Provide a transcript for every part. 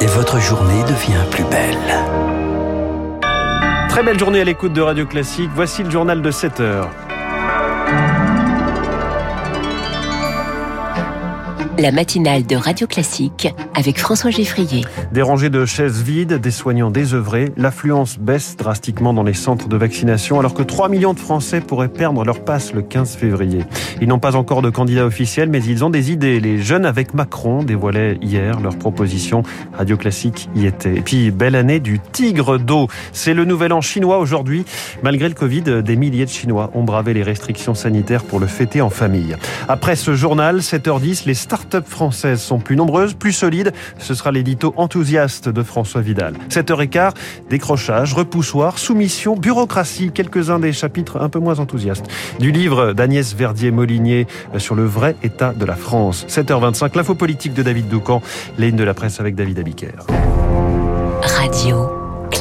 Et votre journée devient plus belle. Très belle journée à l'écoute de Radio Classique. Voici le journal de 7 heures. La matinale de Radio Classique avec François Geffrier. Des rangées de chaises vides, des soignants désœuvrés, l'affluence baisse drastiquement dans les centres de vaccination alors que 3 millions de Français pourraient perdre leur passe le 15 février. Ils n'ont pas encore de candidat officiel mais ils ont des idées. Les jeunes avec Macron dévoilaient hier leur proposition. Radio Classique y était. Et puis belle année du tigre d'eau. C'est le nouvel an chinois aujourd'hui. Malgré le Covid, des milliers de Chinois ont bravé les restrictions sanitaires pour le fêter en famille. Après ce journal, 7h10, les start startups françaises sont plus nombreuses, plus solides. Ce sera l'édito enthousiaste de François Vidal. 7h15, décrochage, repoussoir, soumission, bureaucratie, quelques-uns des chapitres un peu moins enthousiastes du livre d'Agnès Verdier-Molinier sur le vrai état de la France. 7h25, l'info politique de David Doucan, ligne de la presse avec David Abiker. Radio.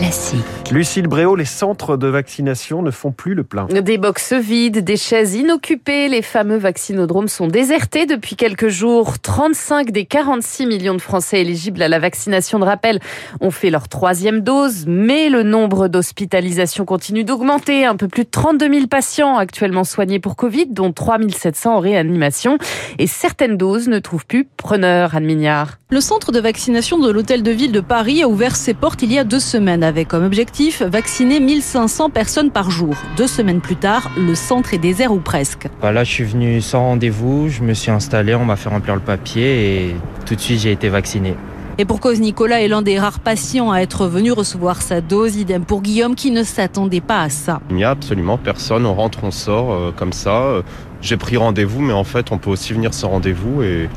Classique. Lucille Bréau, les centres de vaccination ne font plus le plein. Des boxes vides, des chaises inoccupées, les fameux vaccinodromes sont désertés depuis quelques jours. 35 des 46 millions de Français éligibles à la vaccination de rappel ont fait leur troisième dose, mais le nombre d'hospitalisations continue d'augmenter. Un peu plus de 32 000 patients actuellement soignés pour Covid, dont 3 700 en réanimation. Et certaines doses ne trouvent plus preneur, Anne Mignard. Le centre de vaccination de l'Hôtel de Ville de Paris a ouvert ses portes il y a deux semaines avec comme objectif vacciner 1500 personnes par jour. Deux semaines plus tard, le centre est désert ou presque. Bah là, je suis venu sans rendez-vous, je me suis installé, on m'a fait remplir le papier et tout de suite j'ai été vacciné. Et pour cause, Nicolas est l'un des rares patients à être venu recevoir sa dose. Idem pour Guillaume qui ne s'attendait pas à ça. Il n'y a absolument personne. On rentre, on sort euh, comme ça. J'ai pris rendez-vous, mais en fait, on peut aussi venir sans rendez-vous et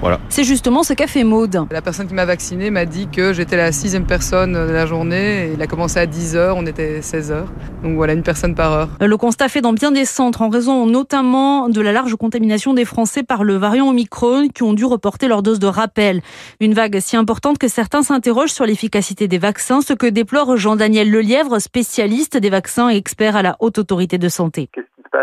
voilà. C'est justement ce qu'a fait Maude. La personne qui m'a vacciné m'a dit que j'étais la sixième personne de la journée. Il a commencé à 10h, on était 16h. Donc voilà, une personne par heure. Le constat fait dans bien des centres en raison notamment de la large contamination des Français par le variant Omicron qui ont dû reporter leur dose de rappel. Une vague si importante que certains s'interrogent sur l'efficacité des vaccins, ce que déplore Jean-Daniel Lelièvre, spécialiste des vaccins et expert à la Haute Autorité de Santé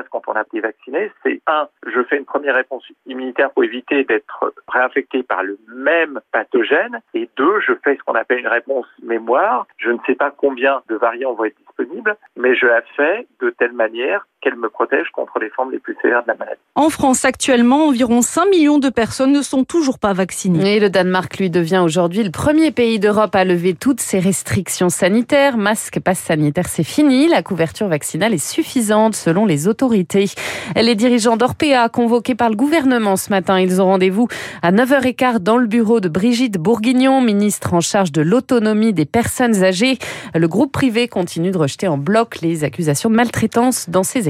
quand on a été vacciné, c'est un, je fais une première réponse immunitaire pour éviter d'être réinfecté par le même pathogène, et deux, je fais ce qu'on appelle une réponse mémoire. Je ne sais pas combien de variants vont être disponibles, mais je la fais de telle manière qu'elle me protège contre les formes les plus sévères de la maladie. En France, actuellement, environ 5 millions de personnes ne sont toujours pas vaccinées. Et le Danemark, lui, devient aujourd'hui le premier pays d'Europe à lever toutes ses restrictions sanitaires. Masque, passe sanitaire, c'est fini. La couverture vaccinale est suffisante selon les autorités. Les dirigeants d'Orpea, convoqués par le gouvernement ce matin, ils ont rendez-vous à 9h15 dans le bureau de Brigitte Bourguignon, ministre en charge de l'autonomie des personnes âgées. Le groupe privé continue de rejeter en bloc les accusations de maltraitance dans ses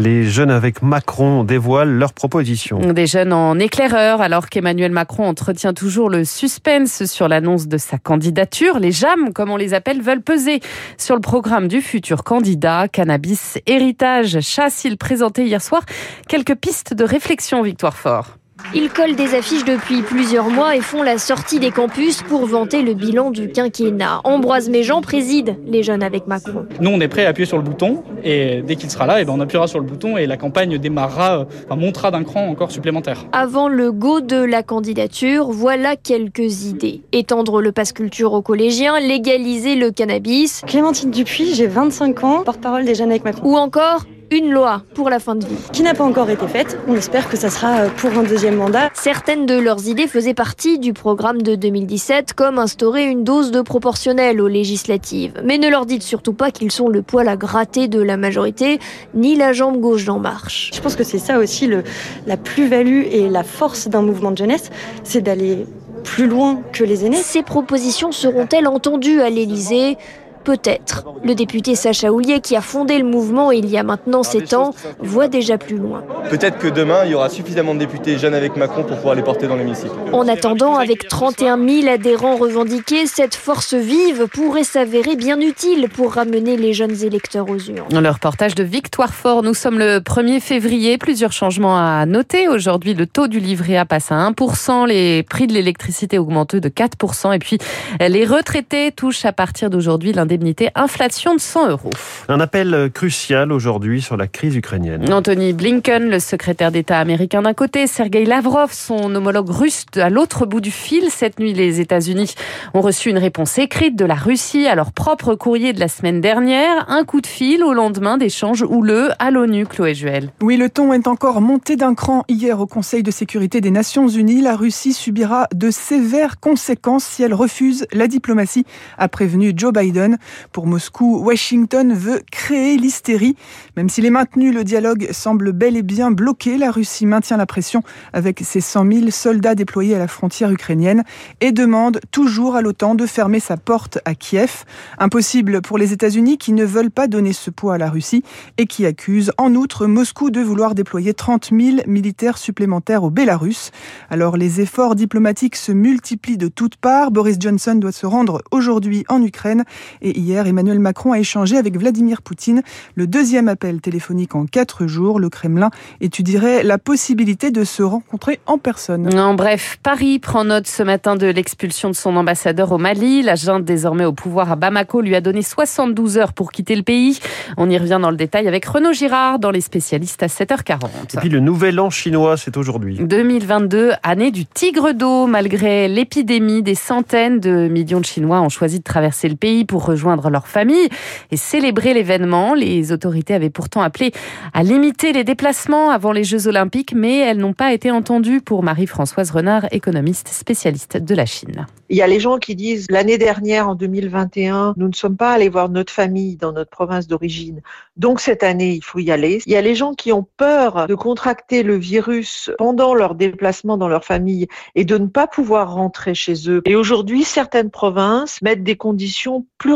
les jeunes avec Macron dévoilent leurs propositions. Des jeunes en éclaireur, alors qu'Emmanuel Macron entretient toujours le suspense sur l'annonce de sa candidature. Les JAM, comme on les appelle, veulent peser sur le programme du futur candidat. Cannabis, héritage, chasse. Il présentait hier soir quelques pistes de réflexion, Victoire Fort. Ils collent des affiches depuis plusieurs mois et font la sortie des campus pour vanter le bilan du quinquennat. Ambroise Méjean préside les jeunes avec Macron. Nous, on est prêt à appuyer sur le bouton et dès qu'il sera là, eh ben, on appuiera sur le bouton et la campagne démarrera, euh, enfin, montera d'un cran encore supplémentaire. Avant le go de la candidature, voilà quelques idées. Étendre le passe culture aux collégiens, légaliser le cannabis. Clémentine Dupuis, j'ai 25 ans, porte-parole des jeunes avec Macron. Ou encore une loi pour la fin de vie. Qui n'a pas encore été faite. On espère que ça sera euh, pour un deuxième mandat. Certaines de leurs idées faisaient partie du programme de 2017, comme instaurer une dose de proportionnelle aux législatives. Mais ne leur dites surtout pas qu'ils sont le poil à gratter de la majorité, ni la jambe gauche d'En Marche. Je pense que c'est ça aussi le, la plus-value et la force d'un mouvement de jeunesse, c'est d'aller plus loin que les aînés. Ces propositions seront-elles entendues à l'Élysée? Peut-être. Le député Sacha Houlier, qui a fondé le mouvement il y a maintenant 7 ans, voit déjà plus loin. Peut-être que demain, il y aura suffisamment de députés jeunes avec Macron pour pouvoir les porter dans l'hémicycle. En attendant, avec 31 000 adhérents revendiqués, cette force vive pourrait s'avérer bien utile pour ramener les jeunes électeurs aux urnes. Dans le reportage de Victoire Fort, nous sommes le 1er février. Plusieurs changements à noter. Aujourd'hui, le taux du livret A passe à 1%, les prix de l'électricité augmentent de 4%, et puis les retraités touchent à partir d'aujourd'hui l'indemnité indemnité inflation de 100 euros. Un appel crucial aujourd'hui sur la crise ukrainienne. Anthony Blinken, le secrétaire d'État américain d'un côté, Sergei Lavrov, son homologue russe à l'autre bout du fil. Cette nuit, les États-Unis ont reçu une réponse écrite de la Russie à leur propre courrier de la semaine dernière. Un coup de fil au lendemain d'échanges houleux à l'ONU, Chloé Juel. Oui, le ton est encore monté d'un cran hier au Conseil de sécurité des Nations Unies. La Russie subira de sévères conséquences si elle refuse la diplomatie, a prévenu Joe Biden. Pour Moscou, Washington veut créer l'hystérie. Même s'il est maintenu, le dialogue semble bel et bien bloqué. La Russie maintient la pression avec ses 100 000 soldats déployés à la frontière ukrainienne et demande toujours à l'OTAN de fermer sa porte à Kiev. Impossible pour les États-Unis qui ne veulent pas donner ce poids à la Russie et qui accusent en outre Moscou de vouloir déployer 30 000 militaires supplémentaires au Bélarus. Alors les efforts diplomatiques se multiplient de toutes parts. Boris Johnson doit se rendre aujourd'hui en Ukraine et hier Emmanuel Macron a échangé avec Vladimir Poutine. Le deuxième appel téléphonique en quatre jours. Le Kremlin étudierait la possibilité de se rencontrer en personne. En bref, Paris prend note ce matin de l'expulsion de son ambassadeur au Mali. La junte désormais au pouvoir à Bamako lui a donné 72 heures pour quitter le pays. On y revient dans le détail avec Renaud Girard dans les spécialistes à 7h40. Et puis le nouvel an chinois, c'est aujourd'hui. 2022, année du tigre d'eau. Malgré l'épidémie, des centaines de millions de Chinois ont choisi de traverser le pays pour rejoindre leur famille et célébrer l'événement. Les autorités avaient pourtant appelé à limiter les déplacements avant les Jeux Olympiques, mais elles n'ont pas été entendues pour Marie-Françoise Renard, économiste spécialiste de la Chine. Il y a les gens qui disent l'année dernière, en 2021, nous ne sommes pas allés voir notre famille dans notre province d'origine. Donc cette année, il faut y aller. Il y a les gens qui ont peur de contracter le virus pendant leur déplacement dans leur famille et de ne pas pouvoir rentrer chez eux. Et aujourd'hui, certaines provinces mettent des conditions plus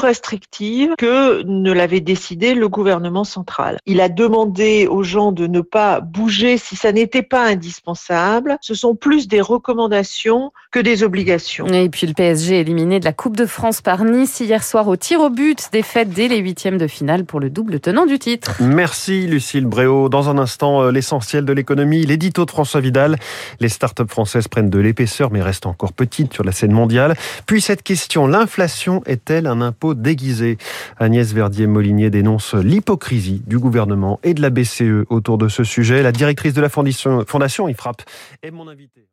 que ne l'avait décidé le gouvernement central. Il a demandé aux gens de ne pas bouger si ça n'était pas indispensable. Ce sont plus des recommandations que des obligations. Et puis le PSG éliminé de la Coupe de France par Nice hier soir au tir au but, défaite dès les huitièmes de finale pour le double tenant du titre. Merci Lucille Bréau. Dans un instant, euh, l'essentiel de l'économie, l'édito de François Vidal. Les startups françaises prennent de l'épaisseur mais restent encore petites sur la scène mondiale. Puis cette question, l'inflation est-elle un impôt déguisé Agnès Verdier-Molinier dénonce l'hypocrisie du gouvernement et de la BCE autour de ce sujet. La directrice de la fondation, fondation IFRAP est mon invitée.